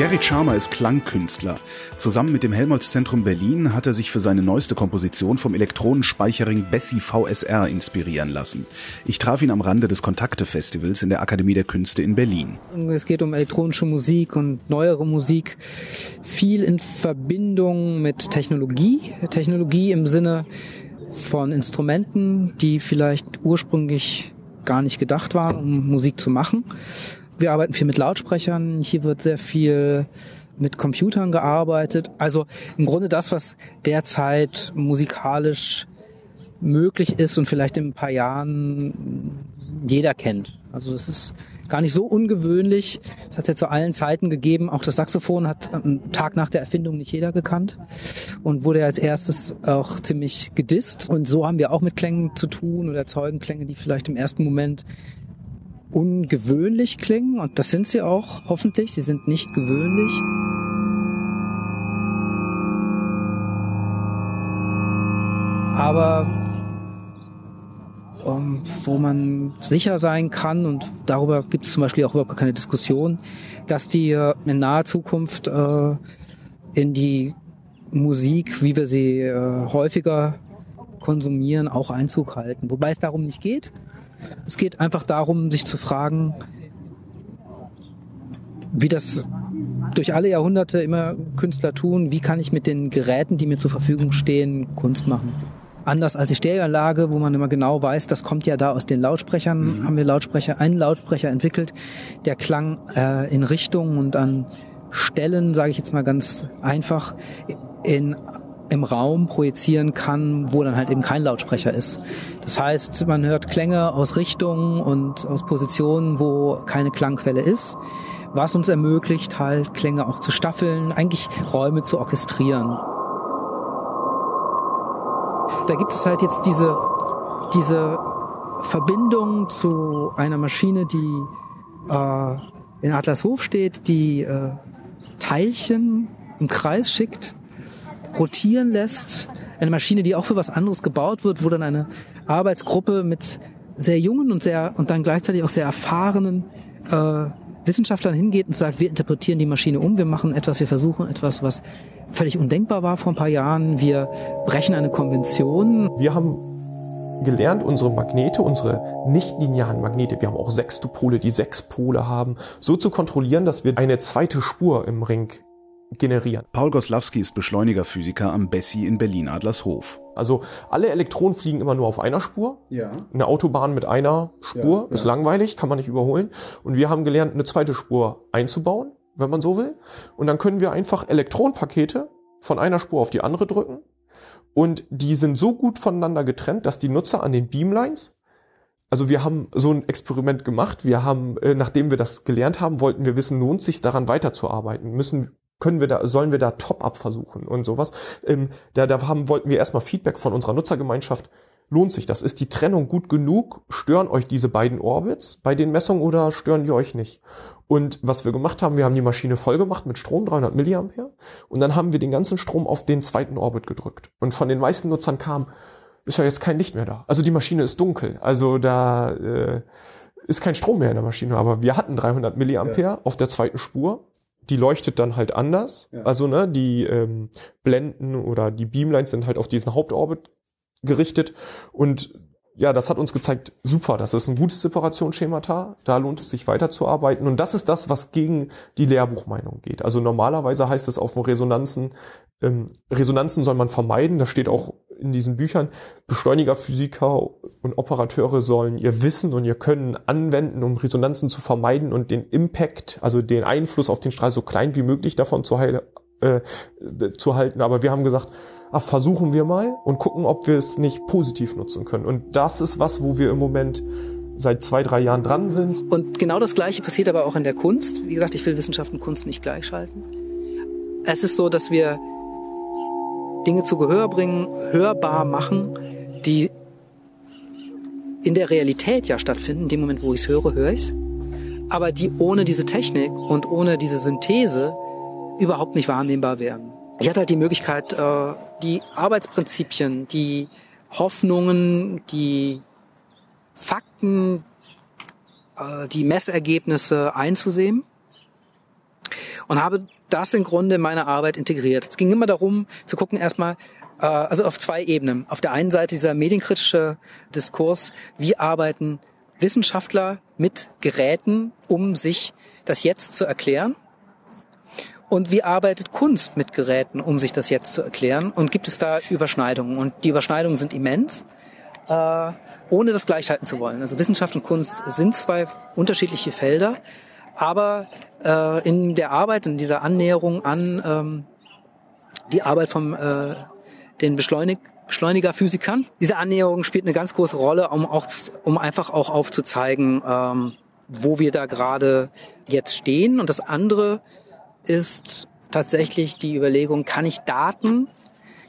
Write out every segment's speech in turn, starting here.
Gerrit Schamer ist Klangkünstler. Zusammen mit dem Helmholtz-Zentrum Berlin hat er sich für seine neueste Komposition vom Elektronenspeicherring Bessie VSR inspirieren lassen. Ich traf ihn am Rande des Kontakte-Festivals in der Akademie der Künste in Berlin. Es geht um elektronische Musik und neuere Musik. Viel in Verbindung mit Technologie. Technologie im Sinne von Instrumenten, die vielleicht ursprünglich gar nicht gedacht waren, um Musik zu machen wir arbeiten viel mit Lautsprechern. Hier wird sehr viel mit Computern gearbeitet. Also im Grunde das, was derzeit musikalisch möglich ist und vielleicht in ein paar Jahren jeder kennt. Also das ist gar nicht so ungewöhnlich. Das hat es ja zu allen Zeiten gegeben. Auch das Saxophon hat am Tag nach der Erfindung nicht jeder gekannt und wurde als erstes auch ziemlich gedisst. Und so haben wir auch mit Klängen zu tun oder erzeugen Klänge, die vielleicht im ersten Moment ungewöhnlich klingen und das sind sie auch, hoffentlich. Sie sind nicht gewöhnlich. Aber um, ähm, wo man sicher sein kann und darüber gibt es zum Beispiel auch überhaupt keine Diskussion, dass die in naher Zukunft äh, in die Musik, wie wir sie äh, häufiger konsumieren, auch Einzug halten. Wobei es darum nicht geht, es geht einfach darum, sich zu fragen, wie das durch alle Jahrhunderte immer Künstler tun, wie kann ich mit den Geräten, die mir zur Verfügung stehen, Kunst machen. Anders als die Stereoanlage, wo man immer genau weiß, das kommt ja da aus den Lautsprechern, mhm. haben wir Lautsprecher, einen Lautsprecher entwickelt, der klang äh, in Richtungen und an Stellen, sage ich jetzt mal ganz einfach, in im Raum projizieren kann, wo dann halt eben kein Lautsprecher ist. Das heißt, man hört Klänge aus Richtungen und aus Positionen, wo keine Klangquelle ist, was uns ermöglicht, halt Klänge auch zu staffeln, eigentlich Räume zu orchestrieren. Da gibt es halt jetzt diese, diese Verbindung zu einer Maschine, die äh, in Atlashof steht, die äh, Teilchen im Kreis schickt rotieren lässt. Eine Maschine, die auch für was anderes gebaut wird, wo dann eine Arbeitsgruppe mit sehr jungen und sehr und dann gleichzeitig auch sehr erfahrenen äh, Wissenschaftlern hingeht und sagt, wir interpretieren die Maschine um, wir machen etwas, wir versuchen etwas, was völlig undenkbar war vor ein paar Jahren, wir brechen eine Konvention. Wir haben gelernt, unsere Magnete, unsere nicht-linearen Magnete, wir haben auch Sextopole, die sechs Pole haben, so zu kontrollieren, dass wir eine zweite Spur im Ring generieren. Paul Goslawski ist Beschleunigerphysiker am Bessi in Berlin-Adlershof. Also alle Elektronen fliegen immer nur auf einer Spur. Ja. Eine Autobahn mit einer Spur ja, ist ja. langweilig, kann man nicht überholen. Und wir haben gelernt, eine zweite Spur einzubauen, wenn man so will. Und dann können wir einfach Elektronenpakete von einer Spur auf die andere drücken. Und die sind so gut voneinander getrennt, dass die Nutzer an den Beamlines also wir haben so ein Experiment gemacht. Wir haben, äh, nachdem wir das gelernt haben, wollten wir wissen, lohnt sich daran weiterzuarbeiten? Müssen können wir da, sollen wir da Top-up versuchen und sowas. Ähm, da, da haben, wollten wir erstmal Feedback von unserer Nutzergemeinschaft. Lohnt sich das? Ist die Trennung gut genug? Stören euch diese beiden Orbits bei den Messungen oder stören die euch nicht? Und was wir gemacht haben, wir haben die Maschine voll gemacht mit Strom, 300 Milliampere, und dann haben wir den ganzen Strom auf den zweiten Orbit gedrückt. Und von den meisten Nutzern kam, ist ja jetzt kein Licht mehr da. Also die Maschine ist dunkel. Also da äh, ist kein Strom mehr in der Maschine. Aber wir hatten 300 Milliampere ja. auf der zweiten Spur die leuchtet dann halt anders. Ja. Also ne, die ähm, Blenden oder die Beamlines sind halt auf diesen Hauptorbit gerichtet und ja, das hat uns gezeigt, super, das ist ein gutes Separationsschemata, da lohnt es sich weiterzuarbeiten und das ist das, was gegen die Lehrbuchmeinung geht. Also normalerweise heißt es auf Resonanzen, ähm, Resonanzen soll man vermeiden, das steht auch in diesen Büchern, Beschleunigerphysiker und Operateure sollen ihr Wissen und ihr Können anwenden, um Resonanzen zu vermeiden und den Impact, also den Einfluss auf den Strahl so klein wie möglich davon zu, heil, äh, zu halten. Aber wir haben gesagt, ach, versuchen wir mal und gucken, ob wir es nicht positiv nutzen können. Und das ist was, wo wir im Moment seit zwei, drei Jahren dran sind. Und genau das Gleiche passiert aber auch in der Kunst. Wie gesagt, ich will Wissenschaft und Kunst nicht gleichschalten. Es ist so, dass wir Dinge zu Gehör bringen, hörbar machen, die in der Realität ja stattfinden. In dem Moment, wo ich es höre, höre ich es. Aber die ohne diese Technik und ohne diese Synthese überhaupt nicht wahrnehmbar wären. Ich hatte halt die Möglichkeit, äh, die Arbeitsprinzipien, die Hoffnungen, die Fakten, äh, die Messergebnisse einzusehen und habe das im Grunde in meine Arbeit integriert. Es ging immer darum, zu gucken erstmal, äh, also auf zwei Ebenen. Auf der einen Seite dieser medienkritische Diskurs, wie arbeiten Wissenschaftler mit Geräten, um sich das Jetzt zu erklären? Und wie arbeitet Kunst mit Geräten, um sich das jetzt zu erklären? Und gibt es da Überschneidungen? Und die Überschneidungen sind immens, äh, ohne das gleichhalten zu wollen. Also Wissenschaft und Kunst sind zwei unterschiedliche Felder, aber äh, in der Arbeit, in dieser Annäherung an ähm, die Arbeit von äh, den Beschleunig Beschleunigerphysikern, diese Annäherung spielt eine ganz große Rolle, um auch, um einfach auch aufzuzeigen, ähm, wo wir da gerade jetzt stehen. Und das andere ist tatsächlich die Überlegung, kann ich Daten,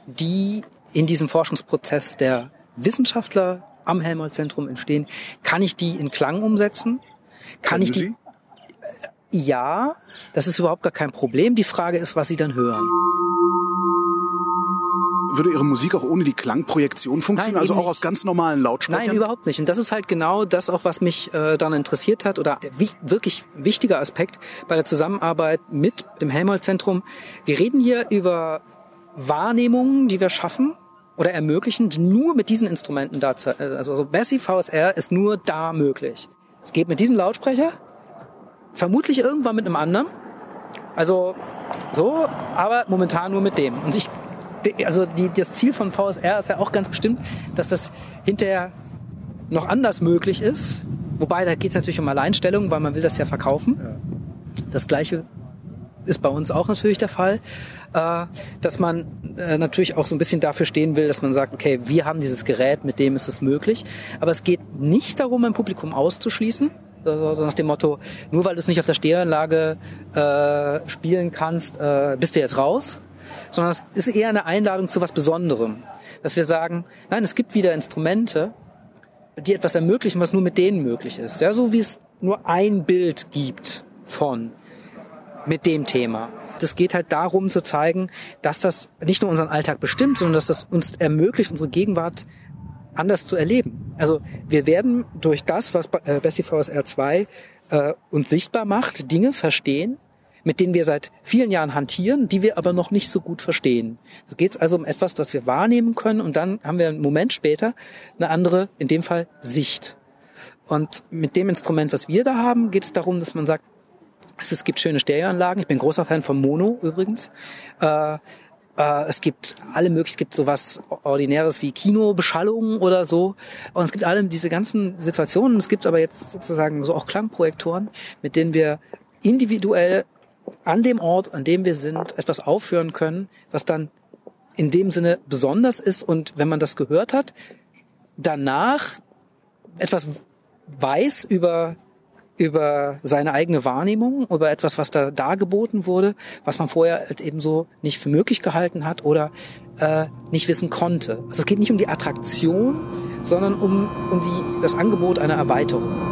die in diesem Forschungsprozess der Wissenschaftler am Helmholtz-Zentrum entstehen, kann ich die in Klang umsetzen? Kann Können ich die? Sie? Ja, das ist überhaupt gar kein Problem. Die Frage ist, was Sie dann hören würde Ihre Musik auch ohne die Klangprojektion funktionieren, Nein, also auch aus ganz normalen Lautsprechern? Nein, überhaupt nicht. Und das ist halt genau das auch, was mich äh, dann interessiert hat oder der wirklich wichtige Aspekt bei der Zusammenarbeit mit dem Helmholtz-Zentrum. Wir reden hier über Wahrnehmungen, die wir schaffen oder ermöglichen, die nur mit diesen Instrumenten da, äh, also, also Bessie VSR ist nur da möglich. Es geht mit diesem Lautsprecher, vermutlich irgendwann mit einem anderen. Also so, aber momentan nur mit dem. Und ich also die, das Ziel von VSR ist ja auch ganz bestimmt, dass das hinterher noch anders möglich ist. Wobei, da geht es natürlich um Alleinstellung, weil man will das ja verkaufen. Ja. Das Gleiche ist bei uns auch natürlich der Fall, äh, dass man äh, natürlich auch so ein bisschen dafür stehen will, dass man sagt, okay, wir haben dieses Gerät, mit dem ist es möglich. Aber es geht nicht darum, ein Publikum auszuschließen, also nach dem Motto, nur weil du es nicht auf der Stereoanlage äh, spielen kannst, äh, bist du jetzt raus, sondern es ist eher eine Einladung zu was Besonderem. Dass wir sagen, nein, es gibt wieder Instrumente, die etwas ermöglichen, was nur mit denen möglich ist. Ja, so wie es nur ein Bild gibt von mit dem Thema. Das geht halt darum zu zeigen, dass das nicht nur unseren Alltag bestimmt, sondern dass das uns ermöglicht, unsere Gegenwart anders zu erleben. Also wir werden durch das, was Bessie VSR 2 äh, uns sichtbar macht, Dinge verstehen, mit denen wir seit vielen Jahren hantieren, die wir aber noch nicht so gut verstehen. Es geht also um etwas, das wir wahrnehmen können und dann haben wir einen Moment später eine andere, in dem Fall Sicht. Und mit dem Instrument, was wir da haben, geht es darum, dass man sagt, es gibt schöne Stereoanlagen. Ich bin großer Fan von Mono übrigens. Äh, äh, es gibt alle möglichen, es gibt sowas Ordinäres wie Kinobeschallung oder so. Und es gibt alle diese ganzen Situationen. Es gibt aber jetzt sozusagen so auch Klangprojektoren, mit denen wir individuell an dem Ort, an dem wir sind, etwas aufführen können, was dann in dem Sinne besonders ist und wenn man das gehört hat, danach etwas weiß über über seine eigene Wahrnehmung, über etwas, was da dargeboten wurde, was man vorher halt eben so nicht für möglich gehalten hat oder äh, nicht wissen konnte. Also es geht nicht um die Attraktion, sondern um, um die, das Angebot einer Erweiterung.